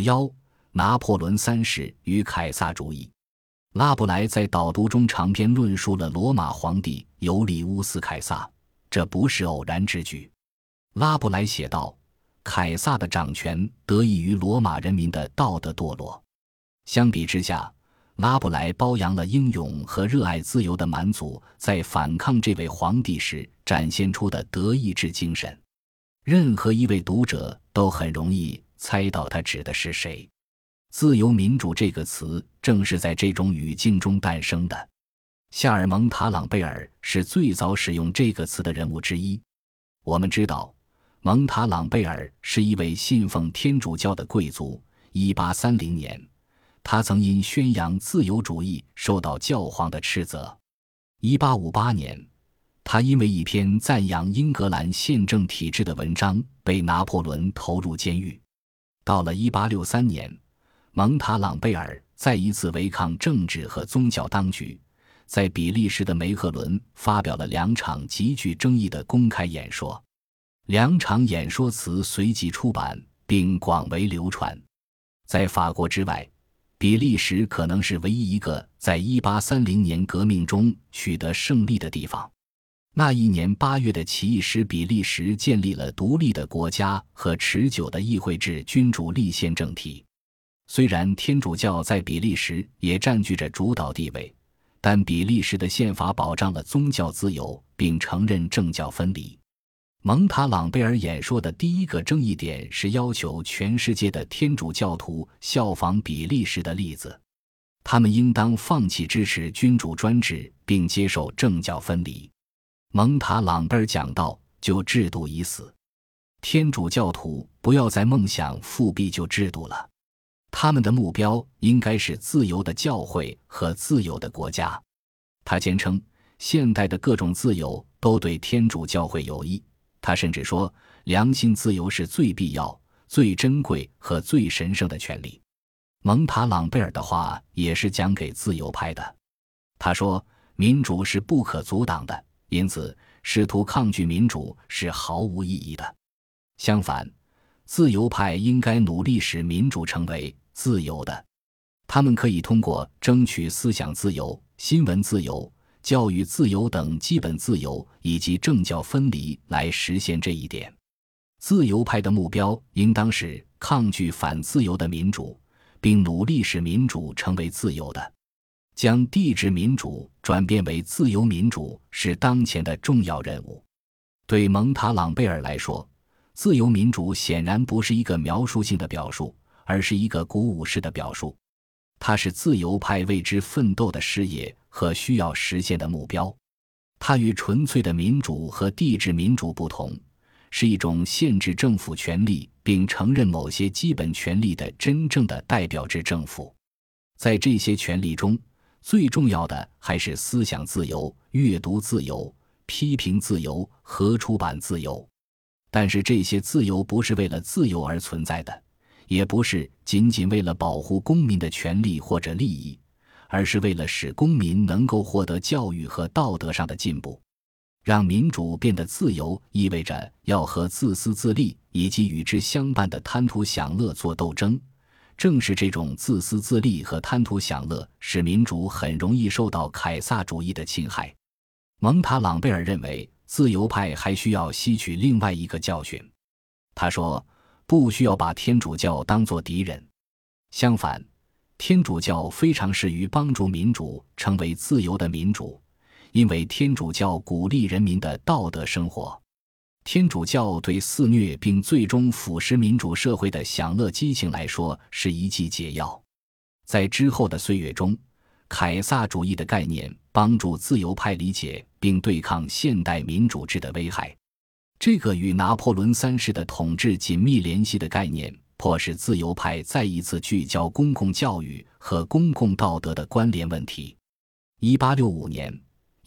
幺，拿破仑三世与凯撒主义。拉布莱在导读中长篇论述了罗马皇帝尤利乌斯·凯撒，这不是偶然之举。拉布莱写道：“凯撒的掌权得益于罗马人民的道德堕落。”相比之下，拉布莱褒扬了英勇和热爱自由的蛮族在反抗这位皇帝时展现出的德意志精神。任何一位读者都很容易猜到他指的是谁。自由民主这个词正是在这种语境中诞生的。夏尔蒙塔朗贝尔是最早使用这个词的人物之一。我们知道，蒙塔朗贝尔是一位信奉天主教的贵族。一八三零年，他曾因宣扬自由主义受到教皇的斥责。一八五八年，他因为一篇赞扬英格兰宪政体制的文章被拿破仑投入监狱。到了一八六三年，蒙塔朗贝尔再一次违抗政治和宗教当局，在比利时的梅赫伦发表了两场极具争议的公开演说。两场演说词随即出版并广为流传。在法国之外，比利时可能是唯一一个在1830年革命中取得胜利的地方。那一年八月的起义使比利时建立了独立的国家和持久的议会制君主立宪政体。虽然天主教在比利时也占据着主导地位，但比利时的宪法保障了宗教自由，并承认政教分离。蒙塔朗贝尔演说的第一个争议点是要求全世界的天主教徒效仿比利时的例子，他们应当放弃支持君主专制，并接受政教分离。蒙塔朗贝尔讲道：“就制度已死，天主教徒不要再梦想复辟旧制度了，他们的目标应该是自由的教会和自由的国家。”他坚称，现代的各种自由都对天主教会有益。他甚至说，良心自由是最必要、最珍贵和最神圣的权利。蒙塔朗贝尔的话也是讲给自由派的。他说：“民主是不可阻挡的，因此试图抗拒民主是毫无意义的。相反，自由派应该努力使民主成为自由的。他们可以通过争取思想自由、新闻自由。”教育自由等基本自由以及政教分离来实现这一点。自由派的目标应当是抗拒反自由的民主，并努力使民主成为自由的。将帝制民主转变为自由民主是当前的重要任务。对蒙塔朗贝尔来说，自由民主显然不是一个描述性的表述，而是一个鼓舞式的表述。它是自由派为之奋斗的事业。和需要实现的目标，它与纯粹的民主和帝制民主不同，是一种限制政府权力并承认某些基本权利的真正的代表制政府。在这些权利中，最重要的还是思想自由、阅读自由、批评自由和出版自由。但是，这些自由不是为了自由而存在的，也不是仅仅为了保护公民的权利或者利益。而是为了使公民能够获得教育和道德上的进步，让民主变得自由，意味着要和自私自利以及与之相伴的贪图享乐做斗争。正是这种自私自利和贪图享乐，使民主很容易受到凯撒主义的侵害。蒙塔朗贝尔认为，自由派还需要吸取另外一个教训。他说：“不需要把天主教当作敌人，相反。”天主教非常适于帮助民主成为自由的民主，因为天主教鼓励人民的道德生活。天主教对肆虐并最终腐蚀民主社会的享乐激情来说是一剂解药。在之后的岁月中，凯撒主义的概念帮助自由派理解并对抗现代民主制的危害。这个与拿破仑三世的统治紧密联系的概念。迫使自由派再一次聚焦公共教育和公共道德的关联问题。一八六五年，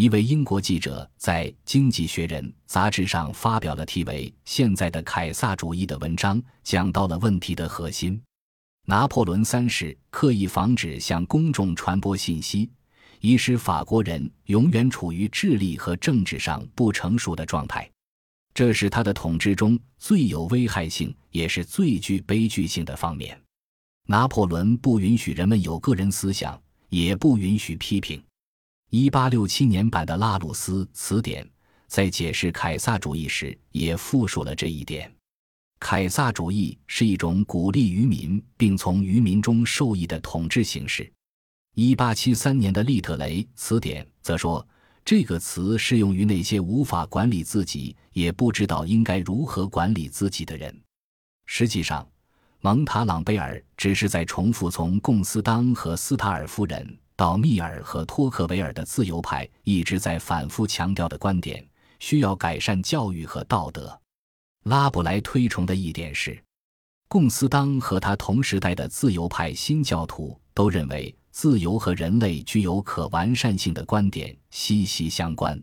一位英国记者在《经济学人》杂志上发表了题为《现在的凯撒主义》的文章，讲到了问题的核心。拿破仑三世刻意防止向公众传播信息，以使法国人永远处于智力和政治上不成熟的状态。这是他的统治中最有危害性，也是最具悲剧性的方面。拿破仑不允许人们有个人思想，也不允许批评。一八六七年版的拉鲁斯词典在解释凯撒主义时也复述了这一点。凯撒主义是一种鼓励渔民并从渔民中受益的统治形式。一八七三年的利特雷词典则说，这个词适用于那些无法管理自己，也不知道应该如何管理自己的人。实际上，蒙塔朗贝尔只是在重复从贡斯当和斯塔尔夫人到密尔和托克维尔的自由派一直在反复强调的观点：需要改善教育和道德。拉布莱推崇的一点是，贡斯当和他同时代的自由派新教徒都认为。自由和人类具有可完善性的观点息息相关。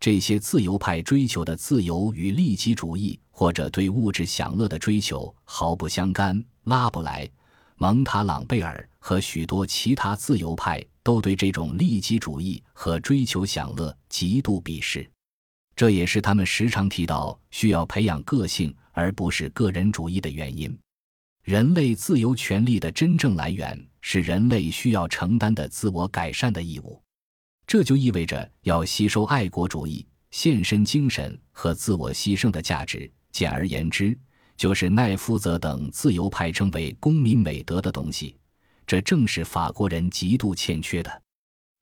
这些自由派追求的自由与利己主义或者对物质享乐的追求毫不相干。拉布莱、蒙塔朗贝尔和许多其他自由派都对这种利己主义和追求享乐极度鄙视。这也是他们时常提到需要培养个性而不是个人主义的原因。人类自由权利的真正来源。是人类需要承担的自我改善的义务，这就意味着要吸收爱国主义、献身精神和自我牺牲的价值。简而言之，就是奈夫泽等自由派称为公民美德的东西。这正是法国人极度欠缺的。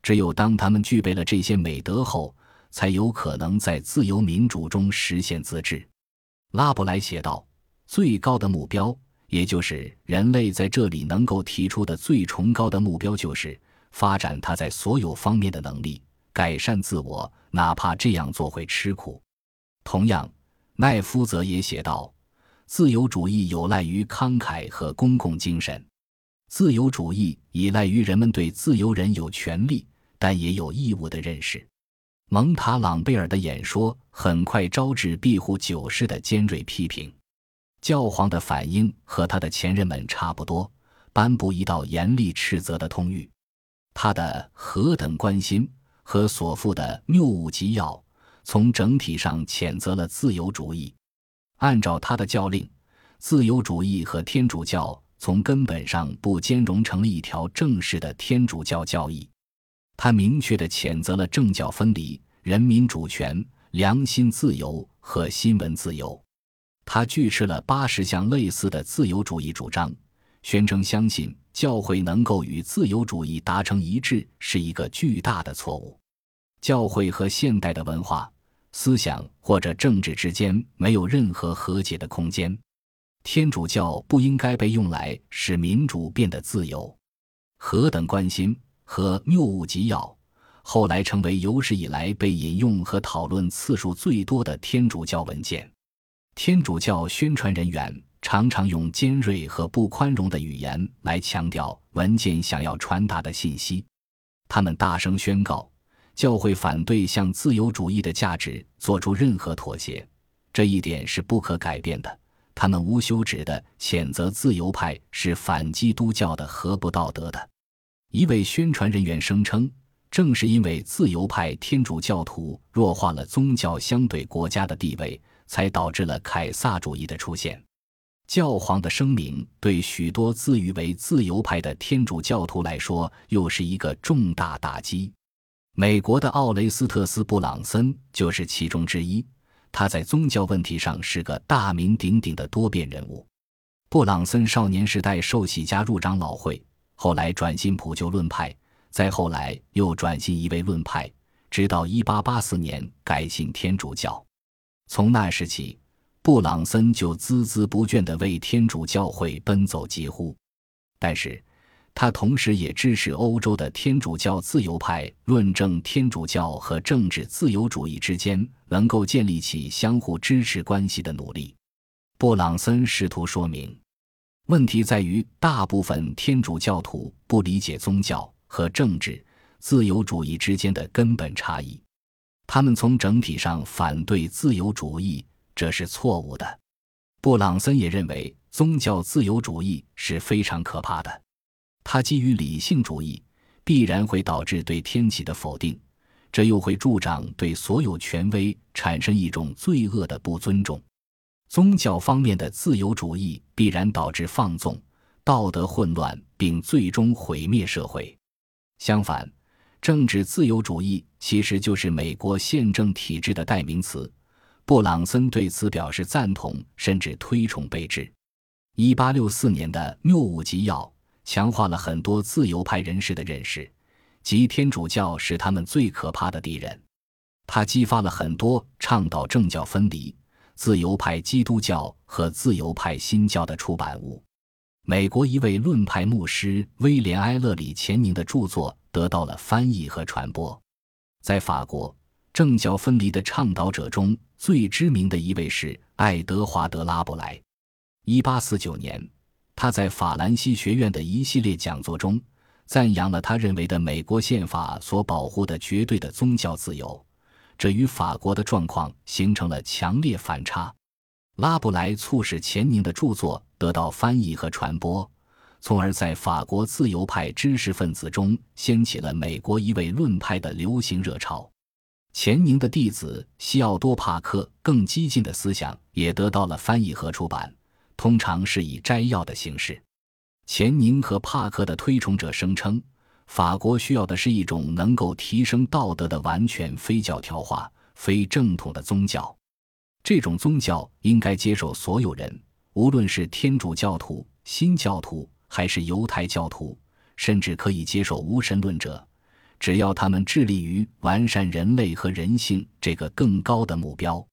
只有当他们具备了这些美德后，才有可能在自由民主中实现自治。拉布莱写道：“最高的目标。”也就是人类在这里能够提出的最崇高的目标，就是发展他在所有方面的能力，改善自我，哪怕这样做会吃苦。同样，奈夫则也写道：“自由主义有赖于慷慨和公共精神，自由主义依赖于人们对自由人有权利但也有义务的认识。”蒙塔朗贝尔的演说很快招致庇护九世的尖锐批评。教皇的反应和他的前任们差不多，颁布一道严厉斥责的通谕。他的何等关心和所负的谬误纪要，从整体上谴责了自由主义。按照他的教令，自由主义和天主教从根本上不兼容成了一条正式的天主教教义。他明确地谴责了政教分离、人民主权、良心自由和新闻自由。他拒斥了八十项类似的自由主义主张，宣称相信教会能够与自由主义达成一致是一个巨大的错误。教会和现代的文化、思想或者政治之间没有任何和解的空间。天主教不应该被用来使民主变得自由。何等关心和谬误及要，后来成为有史以来被引用和讨论次数最多的天主教文件。天主教宣传人员常常用尖锐和不宽容的语言来强调文件想要传达的信息。他们大声宣告，教会反对向自由主义的价值做出任何妥协，这一点是不可改变的。他们无休止地谴责自由派是反基督教的和不道德的。一位宣传人员声称，正是因为自由派天主教徒弱化了宗教相对国家的地位。才导致了凯撒主义的出现。教皇的声明对许多自诩为自由派的天主教徒来说，又是一个重大打击。美国的奥雷斯特斯·布朗森就是其中之一。他在宗教问题上是个大名鼎鼎的多变人物。布朗森少年时代受洗加入长老会，后来转信普救论派，再后来又转信一位论派，直到1884年改信天主教。从那时起，布朗森就孜孜不倦地为天主教会奔走疾呼。但是，他同时也支持欧洲的天主教自由派论证天主教和政治自由主义之间能够建立起相互支持关系的努力。布朗森试图说明，问题在于大部分天主教徒不理解宗教和政治自由主义之间的根本差异。他们从整体上反对自由主义，这是错误的。布朗森也认为宗教自由主义是非常可怕的。他基于理性主义，必然会导致对天启的否定，这又会助长对所有权威产生一种罪恶的不尊重。宗教方面的自由主义必然导致放纵，道德混乱，并最终毁灭社会。相反，政治自由主义其实就是美国宪政体制的代名词。布朗森对此表示赞同，甚至推崇备至。一八六四年的《谬误纪要》强化了很多自由派人士的认识，即天主教是他们最可怕的敌人。他激发了很多倡导政教分离、自由派基督教和自由派新教的出版物。美国一位论派牧师威廉·埃勒里·钱宁的著作得到了翻译和传播。在法国，政教分离的倡导者中最知名的一位是爱德华·德拉布莱。1849年，他在法兰西学院的一系列讲座中，赞扬了他认为的美国宪法所保护的绝对的宗教自由。这与法国的状况形成了强烈反差。拉布莱促使钱宁的著作得到翻译和传播，从而在法国自由派知识分子中掀起了美国一位论派的流行热潮。钱宁的弟子西奥多·帕克更激进的思想也得到了翻译和出版，通常是以摘要的形式。钱宁和帕克的推崇者声称。法国需要的是一种能够提升道德的完全非教条化、非正统的宗教。这种宗教应该接受所有人，无论是天主教徒、新教徒还是犹太教徒，甚至可以接受无神论者，只要他们致力于完善人类和人性这个更高的目标。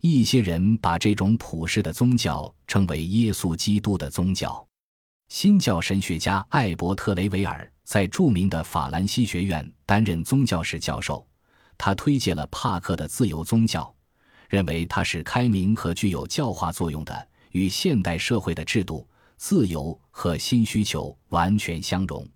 一些人把这种普世的宗教称为耶稣基督的宗教。新教神学家艾伯特·雷维尔。在著名的法兰西学院担任宗教史教授，他推荐了帕克的自由宗教，认为它是开明和具有教化作用的，与现代社会的制度、自由和新需求完全相容。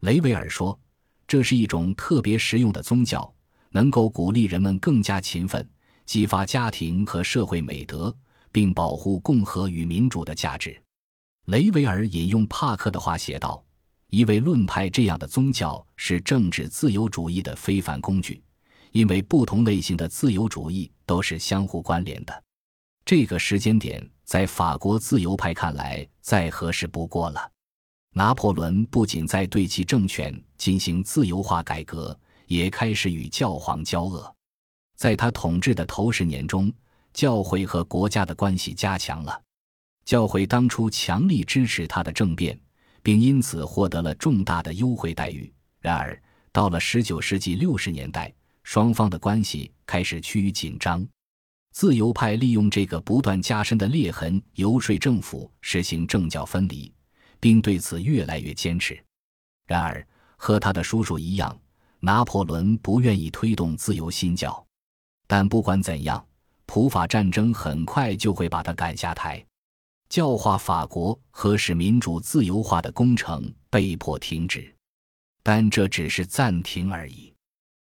雷维尔说，这是一种特别实用的宗教，能够鼓励人们更加勤奋，激发家庭和社会美德，并保护共和与民主的价值。雷维尔引用帕克的话写道。一位论派这样的宗教是政治自由主义的非凡工具，因为不同类型的自由主义都是相互关联的。这个时间点在法国自由派看来再合适不过了。拿破仑不仅在对其政权进行自由化改革，也开始与教皇交恶。在他统治的头十年中，教会和国家的关系加强了。教会当初强力支持他的政变。并因此获得了重大的优惠待遇。然而，到了19世纪60年代，双方的关系开始趋于紧张。自由派利用这个不断加深的裂痕，游说政府实行政教分离，并对此越来越坚持。然而，和他的叔叔一样，拿破仑不愿意推动自由新教。但不管怎样，普法战争很快就会把他赶下台。教化法国和使民主自由化的工程被迫停止，但这只是暂停而已。